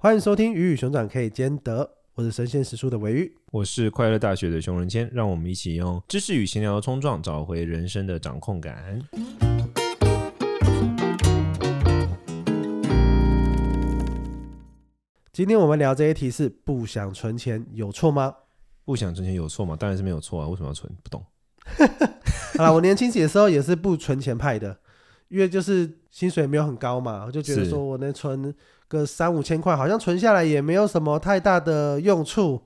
欢迎收听《鱼与熊掌可以兼得》，我是神仙时书的维玉，我是快乐大学的熊仁谦，让我们一起用知识与闲聊的冲撞，找回人生的掌控感。今天我们聊这一题是：不想存钱有错吗？不想存钱有错吗？当然是没有错啊！为什么要存？不懂。好了，我年轻的时候也是不存钱派的，因为就是薪水没有很高嘛，我就觉得说我能存个三五千块，好像存下来也没有什么太大的用处。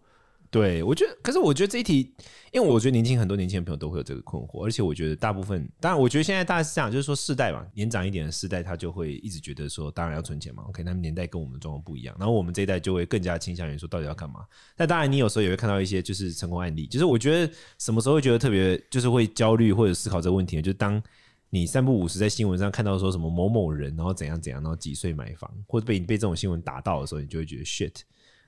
对，我觉得，可是我觉得这一题，因为我觉得年轻很多年轻的朋友都会有这个困惑，而且我觉得大部分，当然，我觉得现在大概是这样，就是说世代嘛，年长一点的世代，他就会一直觉得说，当然要存钱嘛。OK，他们年代跟我们的状况不一样，然后我们这一代就会更加倾向于说，到底要干嘛？但当然，你有时候也会看到一些就是成功案例，就是我觉得什么时候会觉得特别，就是会焦虑或者思考这个问题，就是当你三不五时在新闻上看到说什么某某人，然后怎样怎样，然后几岁买房，或者被你被这种新闻打到的时候，你就会觉得 shit。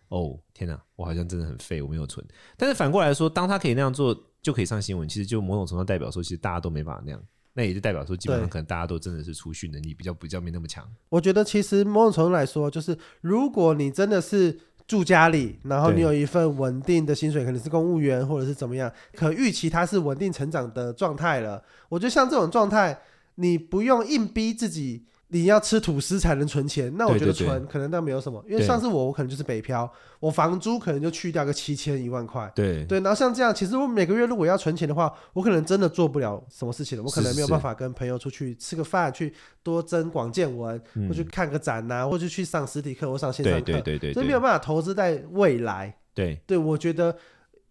哦，天哪，我好像真的很废，我没有存。但是反过来说，当他可以那样做，就可以上新闻，其实就某种程度代表说，其实大家都没办法那样。那也就代表说，基本上可能大家都真的是储蓄能力比较比较没那么强。我觉得其实某种程度来说，就是如果你真的是住家里，然后你有一份稳定的薪水，可能是公务员或者是怎么样，可预期它是稳定成长的状态了。我觉得像这种状态，你不用硬逼自己。你要吃吐司才能存钱，那我觉得存可能倒没有什么，因为上次我，我可能就是北漂，我房租可能就去掉个七千一万块，对。对，然后像这样，其实我每个月如果要存钱的话，我可能真的做不了什么事情了，我可能没有办法跟朋友出去吃个饭，去多增广见闻，或去看个展呐，或者去上实体课或上线上课，对对对，所以没有办法投资在未来，对。对，我觉得。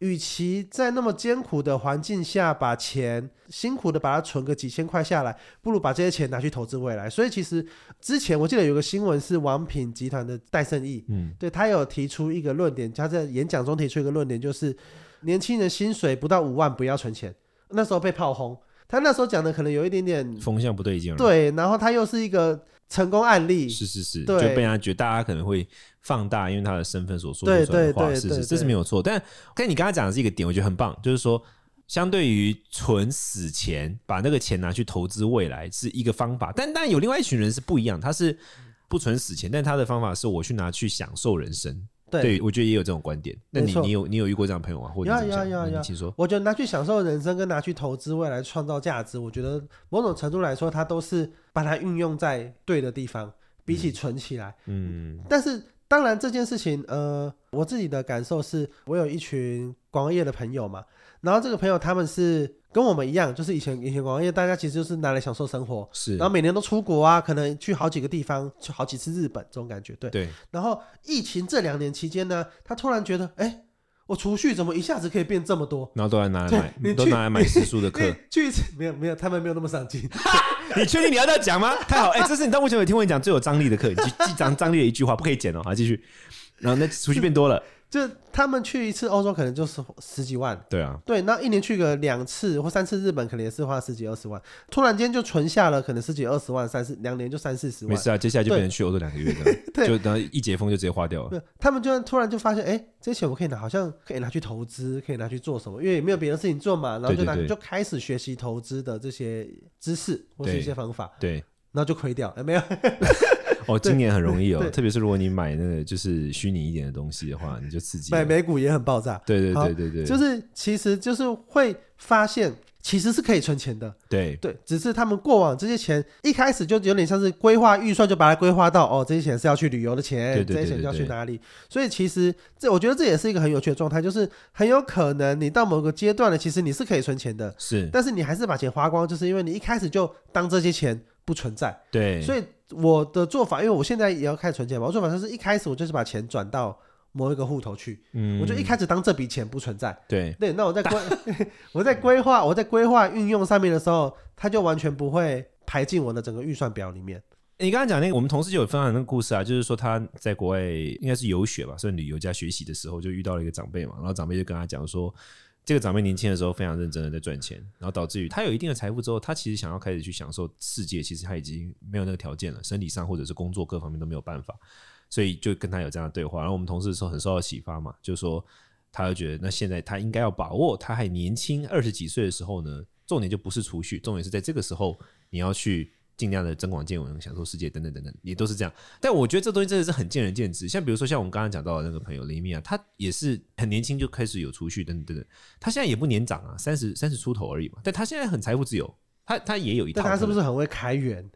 与其在那么艰苦的环境下把钱辛苦的把它存个几千块下来，不如把这些钱拿去投资未来。所以其实之前我记得有个新闻是王品集团的戴胜义，嗯，对，他有提出一个论点，他在演讲中提出一个论点，就是年轻人薪水不到五万不要存钱。那时候被炮轰，他那时候讲的可能有一点点风向不对劲，对，然后他又是一个。成功案例是是是，就被人家觉得大家可能会放大，因为他的身份所说出来的话，是是，这是没有错。但跟你刚才讲的是一个点，我觉得很棒，就是说，相对于存死钱，把那个钱拿去投资未来是一个方法。但但有另外一群人是不一样，他是不存死钱，但他的方法是我去拿去享受人生。对，我觉得也有这种观点。那你你有你有遇过这样的朋友吗？或者要要要要，请说。我觉得拿去享受人生，跟拿去投资未来创造价值，我觉得某种程度来说，它都是把它运用在对的地方，比起存起来。嗯。但是当然这件事情，呃，我自己的感受是，我有一群广告业的朋友嘛，然后这个朋友他们是。跟我们一样，就是以前以前广告业，大家其实就是拿来享受生活，是，然后每年都出国啊，可能去好几个地方，去好几次日本这种感觉，对对。然后疫情这两年期间呢，他突然觉得，哎，我储蓄怎么一下子可以变这么多？然后都来拿来买，你都拿来买时书的课。去一次没有没有，他们没有那么上进。你确定你要这样讲吗？太好，哎，这是你到目前为止听我讲最有张力的课，你记张张力的一句话，不可以剪哦，好，继续。然后那储蓄变多了。就他们去一次欧洲可能就是十几万，对啊，对，那一年去个两次或三次日本，可能也是花十几二十万，突然间就存下了可能十几二十万，三四两年就三四十万。没事啊，接下来就变成去欧洲两个月的，对。就等到一解封就直接花掉了。他们就突然就发现，哎、欸，这些钱我可以拿，好像可以拿去投资，可以拿去做什么，因为也没有别的事情做嘛，然后就拿对。对对就开始学习投资的这些知识或是一些方法，对，对然后就亏掉，哎、欸，没有。哦，今年很容易哦，特别是如果你买那个就是虚拟一点的东西的话，你就刺激。买美股也很爆炸。对对对对对，就是其实就是会发现，其实是可以存钱的。对对，只是他们过往这些钱一开始就有点像是规划预算，就把它规划到哦，这些钱是要去旅游的钱，对对对对对，这些钱要去哪里？所以其实这我觉得这也是一个很有趣的状态，就是很有可能你到某个阶段了，其实你是可以存钱的，是，但是你还是把钱花光，就是因为你一开始就当这些钱不存在。对，所以。我的做法，因为我现在也要开始存钱嘛。我做法就是一开始我就是把钱转到某一个户头去，嗯，我就一开始当这笔钱不存在。对对，那我在规 我在规划我在规划运用上面的时候，它就完全不会排进我的整个预算表里面。你刚刚讲那个，我们同事就有分享那个故事啊，就是说他在国外应该是游学吧，算旅游加学习的时候，就遇到了一个长辈嘛，然后长辈就跟他讲说。这个长辈年轻的时候非常认真的在赚钱，然后导致于他有一定的财富之后，他其实想要开始去享受世界，其实他已经没有那个条件了，生理上或者是工作各方面都没有办法，所以就跟他有这样的对话。然后我们同事的时候很受到启发嘛，就说他就觉得那现在他应该要把握他还年轻二十几岁的时候呢，重点就不是储蓄，重点是在这个时候你要去尽量的增广见闻，享受世界等等等等，也都是这样。但我觉得这东西真的是很见仁见智。像比如说，像我们刚刚讲到的那个朋友雷米啊，他也是很年轻就开始有储蓄等等等等。他现在也不年长啊，三十三十出头而已嘛。但他现在很财富自由，他他也有一套。但他是不是很会开源？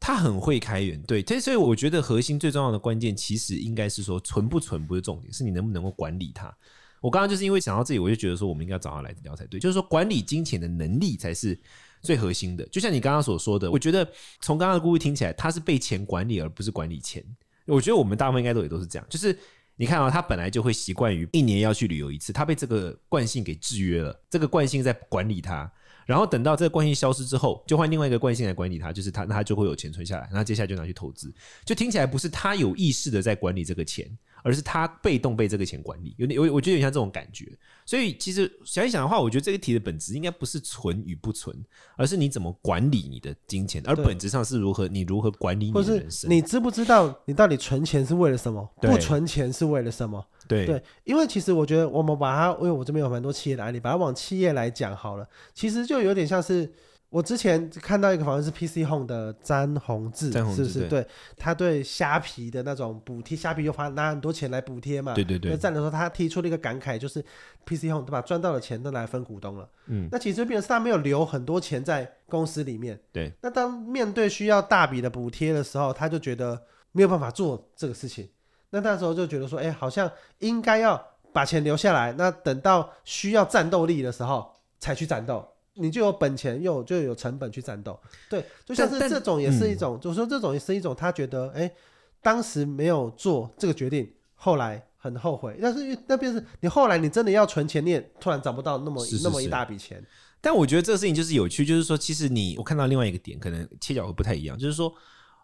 他很会开源，对。所以我觉得核心最重要的关键，其实应该是说存不存不是重点，是你能不能够管理它。我刚刚就是因为想到这里，我就觉得说我们应该找他来聊才对。就是说管理金钱的能力才是。最核心的，就像你刚刚所说的，我觉得从刚刚的故事听起来，他是被钱管理，而不是管理钱。我觉得我们大部分应该都也都是这样，就是你看啊，他本来就会习惯于一年要去旅游一次，他被这个惯性给制约了，这个惯性在管理他，然后等到这个惯性消失之后，就换另外一个惯性来管理他，就是他那他就会有钱存下来，然后接下来就拿去投资，就听起来不是他有意识的在管理这个钱。而是他被动被这个钱管理，有点我我觉得有点像这种感觉。所以其实想一想的话，我觉得这个题的本质应该不是存与不存，而是你怎么管理你的金钱，而本质上是如何你如何管理你的人生。你知不知道你到底存钱是为了什么？不存钱是为了什么？对对，因为其实我觉得我们把它，因为我这边有蛮多企业的案例，把它往企业来讲好了，其实就有点像是。我之前看到一个好像是 PC Home 的詹宏志，是不是？对，他对虾皮的那种补贴，虾皮又花拿很多钱来补贴嘛？对对对。在的时候，他提出了一个感慨，就是 PC Home 对吧？赚到的钱都来分股东了。嗯。那其实变成是他没有留很多钱在公司里面。对。那当面对需要大笔的补贴的时候，他就觉得没有办法做这个事情。那那时候就觉得说，哎，好像应该要把钱留下来，那等到需要战斗力的时候才去战斗。你就有本钱，又就有成本去战斗，对，就像是这种也是一种，就是说这种也是一种，他觉得哎、欸，当时没有做这个决定，后来很后悔。但是那便是你后来你真的要存钱，你也突然找不到那么那么一大笔钱。但我觉得这个事情就是有趣，就是说其实你我看到另外一个点，可能切角会不太一样，就是说。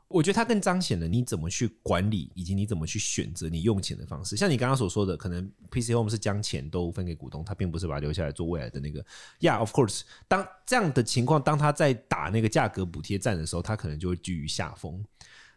我觉得它更彰显了你怎么去管理，以及你怎么去选择你用钱的方式。像你刚刚所说的，可能 PC Home 是将钱都分给股东，他并不是把它留下来做未来的那个。Yeah，of course，当这样的情况，当他在打那个价格补贴战的时候，他可能就会居于下风。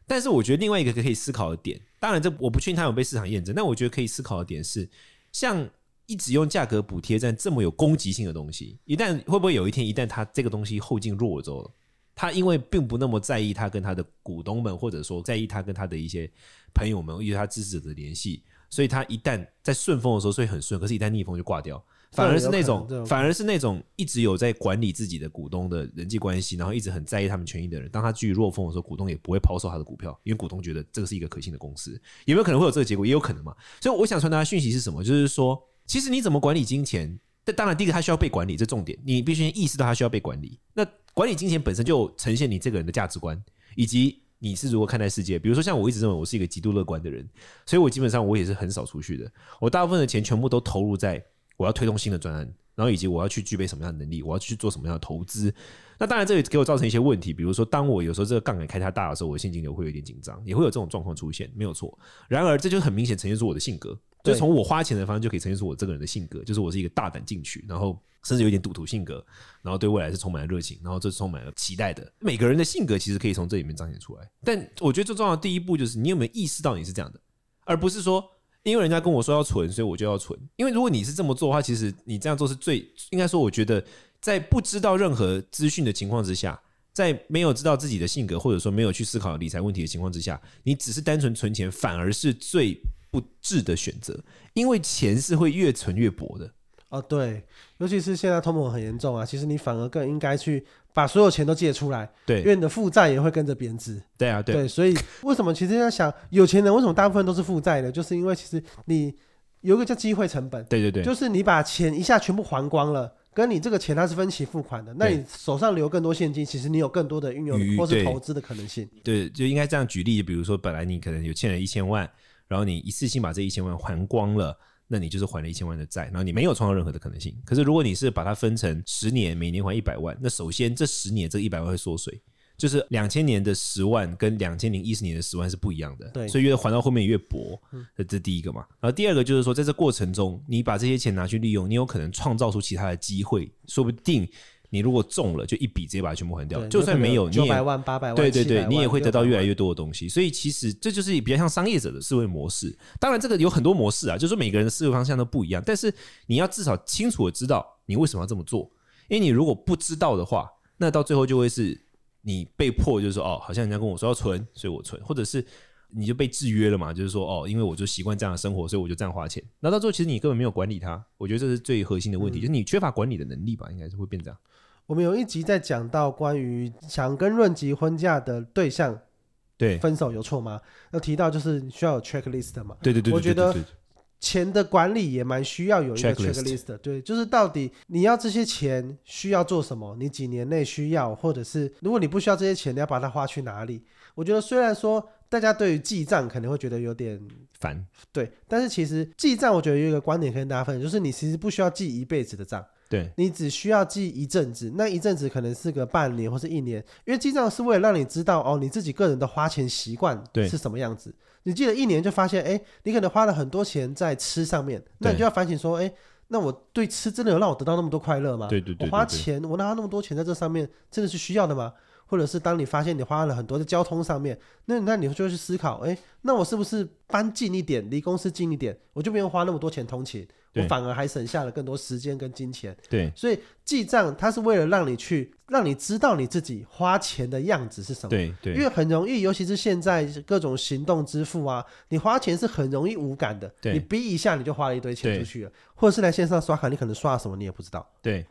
但是我觉得另外一个可以思考的点，当然这我不确定他有被市场验证，但我觉得可以思考的点是，像一直用价格补贴战这么有攻击性的东西，一旦会不会有一天，一旦它这个东西后劲弱了之后。他因为并不那么在意他跟他的股东们，或者说在意他跟他的一些朋友们，以及他支持者的联系，所以他一旦在顺风的时候，所以很顺，可是一旦逆风就挂掉。反而是那种，反而是那种一直有在管理自己的股东的人际关系，然后一直很在意他们权益的人，当他居于弱风的时候，股东也不会抛售他的股票，因为股东觉得这个是一个可信的公司。有没有可能会有这个结果？也有可能嘛。所以我想传达的讯息是什么？就是说，其实你怎么管理金钱？但当然，第一个他需要被管理，这重点，你必须意识到他需要被管理。那 管理金钱本身就呈现你这个人的价值观，以及你是如何看待世界。比如说，像我一直认为我是一个极度乐观的人，所以我基本上我也是很少储蓄的。我大部分的钱全部都投入在我要推动新的专案，然后以及我要去具备什么样的能力，我要去做什么样的投资。那当然，这也给我造成一些问题，比如说，当我有时候这个杠杆开太大的时候，我的现金流会有点紧张，也会有这种状况出现，没有错。然而，这就很明显呈现出我的性格。就从我花钱的方式就可以呈现出我这个人的性格，就是我是一个大胆进取，然后甚至有点赌徒性格，然后对未来是充满了热情，然后这是充满了期待的。每个人的性格其实可以从这里面彰显出来。但我觉得最重要的第一步就是你有没有意识到你是这样的，而不是说因为人家跟我说要存，所以我就要存。因为如果你是这么做的话，其实你这样做是最应该说，我觉得在不知道任何资讯的情况之下，在没有知道自己的性格或者说没有去思考理财问题的情况之下，你只是单纯存钱，反而是最。不智的选择，因为钱是会越存越薄的。哦，对，尤其是现在通膨很严重啊，其实你反而更应该去把所有钱都借出来，对，因为你的负债也会跟着贬值。对啊，对，对，所以为什么其实要想有钱人为什么大部分都是负债的？就是因为其实你有一个叫机会成本，对对对，就是你把钱一下全部还光了，跟你这个钱它是分期付款的，那你手上留更多现金，其实你有更多的运用或是投资的可能性。对，就应该这样举例，比如说本来你可能有欠了一千万。然后你一次性把这一千万还光了，那你就是还了一千万的债，然后你没有创造任何的可能性。可是如果你是把它分成十年，每年还一百万，那首先这十年这一百万会缩水，就是两千年的十万跟两千零一十年的十万是不一样的。对，所以越还到后面越薄，这这第一个嘛。然后第二个就是说，在这过程中，你把这些钱拿去利用，你有可能创造出其他的机会，说不定。你如果中了，就一笔直接把它全部还掉。就算没有，九百万、八百万，对对对，你也会得到越来越多的东西。所以其实这就是比较像商业者的思维模式。当然，这个有很多模式啊，就是说每个人的思维方向都不一样。但是你要至少清楚的知道你为什么要这么做。因为你如果不知道的话，那到最后就会是你被迫就是说哦，好像人家跟我说要存，所以我存，或者是你就被制约了嘛，就是说哦，因为我就习惯这样的生活，所以我就这样花钱。那到最后其实你根本没有管理它，我觉得这是最核心的问题，嗯、就是你缺乏管理的能力吧，应该是会变这样。我们有一集在讲到关于想跟润吉婚嫁的对象，对分手有错吗？要提到就是需要有 checklist 嘛。对对对，对，对，对，对，对，我觉得。钱的管理也蛮需要有一个 checklist 的，对，就是到底你要这些钱需要做什么？你几年内需要，或者是如果你不需要这些钱，你要把它花去哪里？我觉得虽然说大家对于记账可能会觉得有点烦，对，但是其实记账我觉得有一个观点可以跟大家分享，就是你其实不需要记一辈子的账，对，你只需要记一阵子，那一阵子可能是个半年或是一年，因为记账是为了让你知道哦，你自己个人的花钱习惯是什么样子。你记了一年就发现，哎，你可能花了很多钱在吃上面，那你就要反省说，哎，那我对吃真的有让我得到那么多快乐吗？对对对，我花钱，我拿那么多钱在这上面，真的是需要的吗？或者是当你发现你花了很多在交通上面，那那你就会去思考，哎，那我是不是搬近一点，离公司近一点，我就不用花那么多钱通勤，我反而还省下了更多时间跟金钱。对，所以记账它是为了让你去，让你知道你自己花钱的样子是什么。对对，因为很容易，尤其是现在各种行动支付啊，你花钱是很容易无感的。对，你逼一下你就花了一堆钱出去了，或者是来线上刷卡，你可能刷了什么你也不知道。对。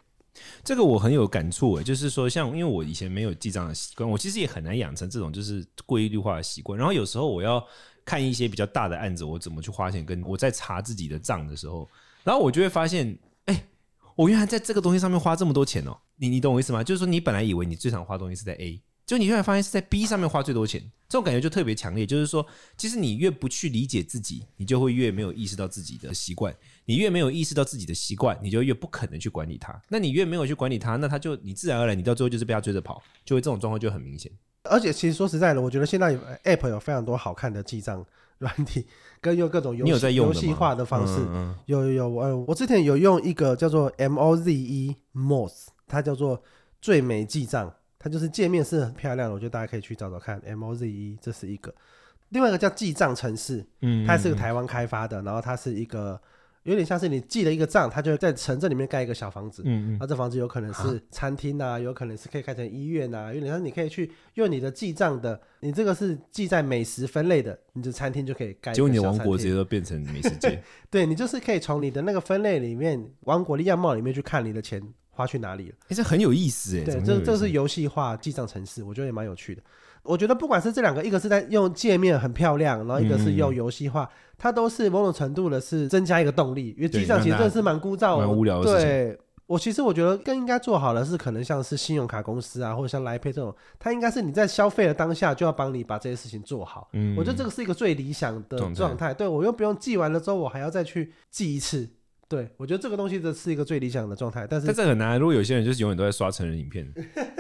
这个我很有感触诶，就是说，像因为我以前没有记账的习惯，我其实也很难养成这种就是规律化的习惯。然后有时候我要看一些比较大的案子，我怎么去花钱，跟我在查自己的账的时候，然后我就会发现，哎，我原来在这个东西上面花这么多钱哦。你你懂我意思吗？就是说，你本来以为你最常花东西是在 A。就你后来发现是在 B 上面花最多钱，这种感觉就特别强烈。就是说，其实你越不去理解自己，你就会越没有意识到自己的习惯。你越没有意识到自己的习惯，你就越不可能去管理它。那你越没有去管理它，那它就你自然而然，你到最后就是被它追着跑，就会这种状况就很明显。而且，其实说实在的，我觉得现在 App 有非常多好看的记账软体，跟用各种游戏游戏化的方式。嗯嗯有有有，呃，我之前有用一个叫做 Moze Moz，它叫做最美记账。它就是界面是很漂亮的，我觉得大家可以去找找看。Moze 这是一个，另外一个叫记账城市，嗯，它是个台湾开发的，然后它是一个有点像是你记了一个账，它就会在城镇里面盖一个小房子，嗯嗯，那这房子有可能是餐厅啊，有可能是可以开成医院啊，有点像你可以去用你的记账的，你这个是记在美食分类的，你的餐厅就可以盖。结果你的王国直接都变成美食街，对，你就是可以从你的那个分类里面，王国的样貌里面去看你的钱。花去哪里了？其实很有意思哎。对，这这是游戏化记账程式，我觉得也蛮有趣的。我觉得不管是这两个，一个是在用界面很漂亮，然后一个是用游戏化，嗯、它都是某种程度的是增加一个动力。因为记账其实真的是蛮枯燥、蛮无聊的事情。对，我其实我觉得更应该做好的是，可能像是信用卡公司啊，或者像 Line Pay 这种，它应该是你在消费的当下就要帮你把这些事情做好。嗯，我觉得这个是一个最理想的状态。对，我又不用记完了之后，我还要再去记一次。对，我觉得这个东西这是一个最理想的状态，但是但这很难。如果有些人就是永远都在刷成人影片，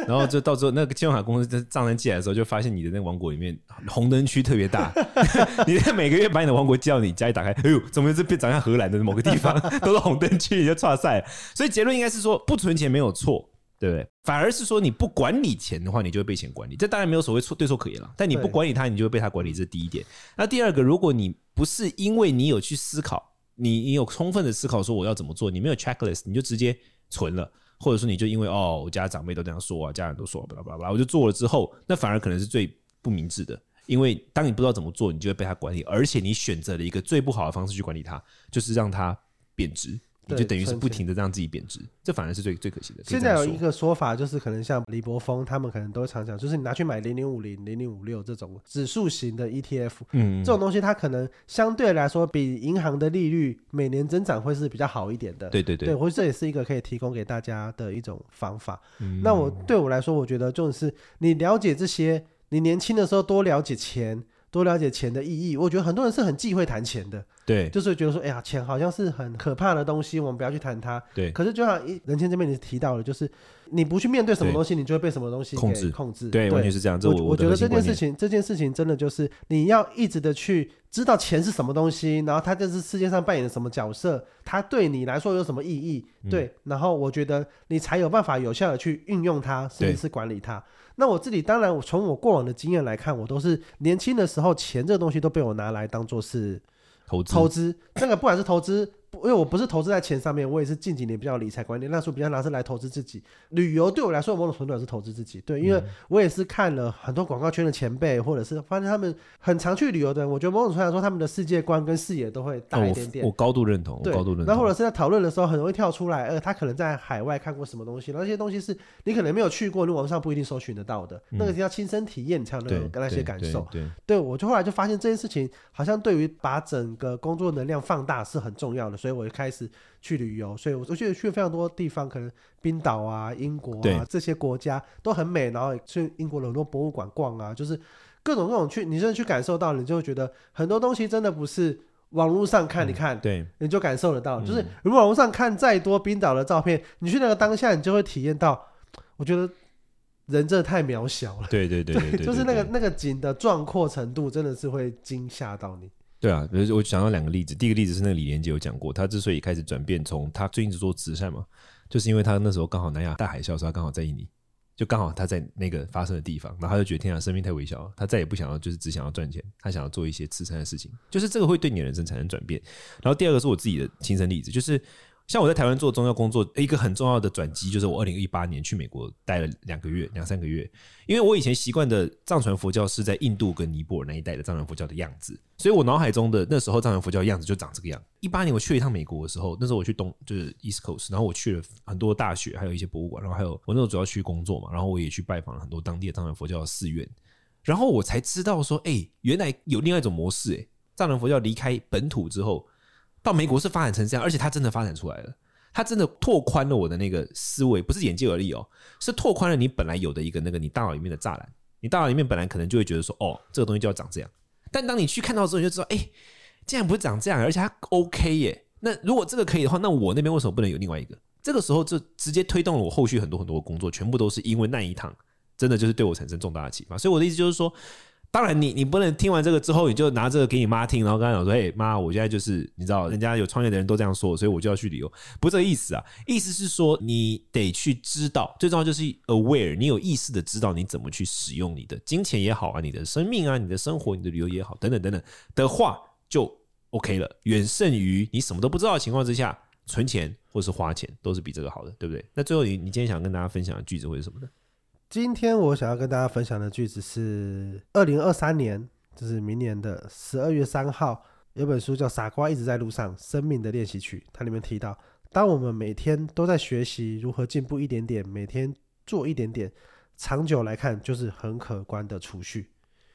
然后就到时候那个信用卡公司在账单寄来的时候，就发现你的那个王国里面红灯区特别大，你在每个月把你的王国寄到你家里打开，哎呦，怎么是变长像荷兰的某个地方 都是红灯区，你就差赛。所以结论应该是说，不存钱没有错，对不对？反而是说你不管理钱的话，你就会被钱管理。这当然没有所谓错对错可言了，但你不管理它，你就会被它管理。这是第一点。那第二个，如果你不是因为你有去思考。你你有充分的思考说我要怎么做，你没有 checklist，你就直接存了，或者说你就因为哦，我家长辈都这样说啊，家人都说，巴拉巴拉，我就做了之后，那反而可能是最不明智的，因为当你不知道怎么做，你就会被他管理，而且你选择了一个最不好的方式去管理它，就是让它贬值。你就等于是不停的让自己贬值，这反而是最最可惜的。现在有一个说法，就是可能像李博峰他们可能都会常讲，就是你拿去买零零五零、零零五六这种指数型的 ETF，嗯，这种东西它可能相对来说比银行的利率每年增长会是比较好一点的。对对对，对，或者这也是一个可以提供给大家的一种方法。嗯，那我对我来说，我觉得就是你了解这些，你年轻的时候多了解钱。多了解钱的意义，我觉得很多人是很忌讳谈钱的，对，就是觉得说，哎呀，钱好像是很可怕的东西，我们不要去谈它。对，可是就像一仁谦这边你提到的，就是你不去面对什么东西，你就会被什么东西控制控制。对，完全是这样。这我我觉得这件事情，这件事情真的就是你要一直的去知道钱是什么东西，然后它在这世界上扮演什么角色，它对你来说有什么意义？对，然后我觉得你才有办法有效的去运用它，甚至是管理它。那我自己当然，我从我过往的经验来看，我都是年轻的时候，钱这个东西都被我拿来当做是投资。投资这个不管是投资，因为我不是投资在钱上面，我也是近几年比较理财观念，那时候比较拿是来投资自己。旅游对我来说，某种程度也是投资自己。对，因为我也是看了很多广告圈的前辈，或者是发现他们很常去旅游的人，我觉得某种程度来说，他们的世界观跟视野都会大一点点。哦、我，我高度认同，对，高度认同。那或者是在讨论的时候，很容易跳出来，呃，他可能在海外看过什么东西，然后那些东西是你可能没有去过，你网上不一定搜寻得到的，嗯、那个是要亲身体验，才有那种跟那些感受。对，对，我就后来就发现这件事情，好像对于把整个工作能量放大是很重要的，所以我就开始去旅游。所以我觉得去了非常多地方，可能冰岛啊、英国啊这些国家都很美，然后去英国的很多博物馆逛啊，就是各种各种去，你真的去感受到，你就会觉得很多东西真的不是网络上看，你看，嗯、对，你就感受得到。就是如果网络上看再多冰岛的照片，你去那个当下，你就会体验到。我觉得人真的太渺小了。对对对对，就是那个那个景的壮阔程度，真的是会惊吓到你。对啊，比如我想到两个例子，第一个例子是那个李连杰有讲过，他之所以开始转变，从他最近是做慈善嘛，就是因为他那时候刚好南亚大海啸时候，他刚好在印尼，就刚好他在那个发生的地方，然后他就觉得天啊，生命太微小了，他再也不想要就是只想要赚钱，他想要做一些慈善的事情，就是这个会对你的人生产生转变。然后第二个是我自己的亲身例子，就是。像我在台湾做宗教工作，一个很重要的转机就是我二零一八年去美国待了两个月、两三个月。因为我以前习惯的藏传佛教是在印度跟尼泊尔那一带的藏传佛教的样子，所以我脑海中的那时候藏传佛教的样子就长这个样。一八年我去了一趟美国的时候，那时候我去东就是 East Coast，然后我去了很多大学，还有一些博物馆，然后还有我那时候主要去工作嘛，然后我也去拜访了很多当地的藏传佛教的寺院，然后我才知道说，哎，原来有另外一种模式，哎，藏传佛教离开本土之后，到美国是发展成这样，而且它真的发展出来了。它真的拓宽了我的那个思维，不是眼界而已哦，是拓宽了你本来有的一个那个你大脑里面的栅栏。你大脑里面本来可能就会觉得说，哦，这个东西就要长这样。但当你去看到之后，你就知道，哎，竟然不是长这样，而且它 OK 耶。那如果这个可以的话，那我那边为什么不能有另外一个？这个时候就直接推动了我后续很多很多的工作，全部都是因为那一趟，真的就是对我产生重大的启发。所以我的意思就是说。当然你，你不能听完这个之后，你就拿这个给你妈听，然后跟她讲说：“嘿，妈，我现在就是你知道，人家有创业的人都这样说，所以我就要去旅游。”不是这个意思啊，意思是说你得去知道，最重要就是 aware，你有意识的知道你怎么去使用你的金钱也好啊，你的生命啊，你的生活，你的旅游也好，等等等等的话，就 OK 了，远胜于你什么都不知道的情况之下存钱或是花钱，都是比这个好的，对不对？那最后你你今天想跟大家分享的句子会是什么呢？今天我想要跟大家分享的句子是二零二三年，就是明年的十二月三号，有本书叫《傻瓜一直在路上：生命的练习曲》，它里面提到，当我们每天都在学习如何进步一点点，每天做一点点，长久来看就是很可观的储蓄。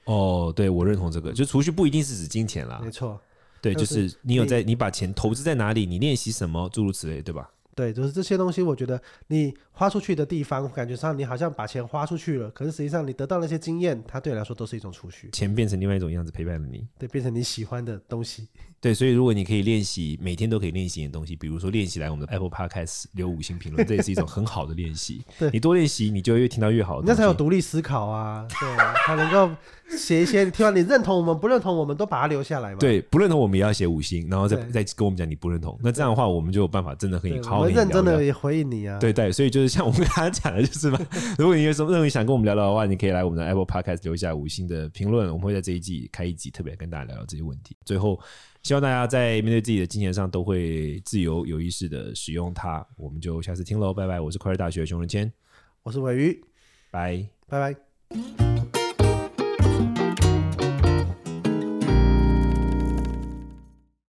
哦，对，我认同这个，就储蓄不一定是指金钱啦，没错，对，就是你有在，你把钱投资在哪里，你练习什么，诸如此类，对吧？对，就是这些东西，我觉得你花出去的地方，感觉上你好像把钱花出去了，可是实际上你得到那些经验，它对你来说都是一种储蓄。钱变成另外一种样子陪伴了你，对，变成你喜欢的东西。对，所以如果你可以练习，每天都可以练习一点东西，比如说练习来我们的 Apple Podcast 留五星评论，这也是一种很好的练习。对，你多练习，你就越听到越好，那才有独立思考啊。对，才能够写一些，你听完你认同我们，不认同我们都把它留下来嘛。对，不认同我们也要写五星，然后再再跟我们讲你不认同。那这样的话，我们就有办法真的可以好好认真的也回应你啊。对对，所以就是像我们刚才讲的，就是嘛，如果你有什么任何想跟我们聊聊的话，你可以来我们的 Apple Podcast 留下五星的评论，我们会在这一季开一集特别跟大家聊聊这些问题。最后。希望大家在面对自己的金钱上都会自由有意识的使用它。我们就下次听喽，拜拜！我是快乐大学熊仁谦，我是尾鱼，拜拜拜。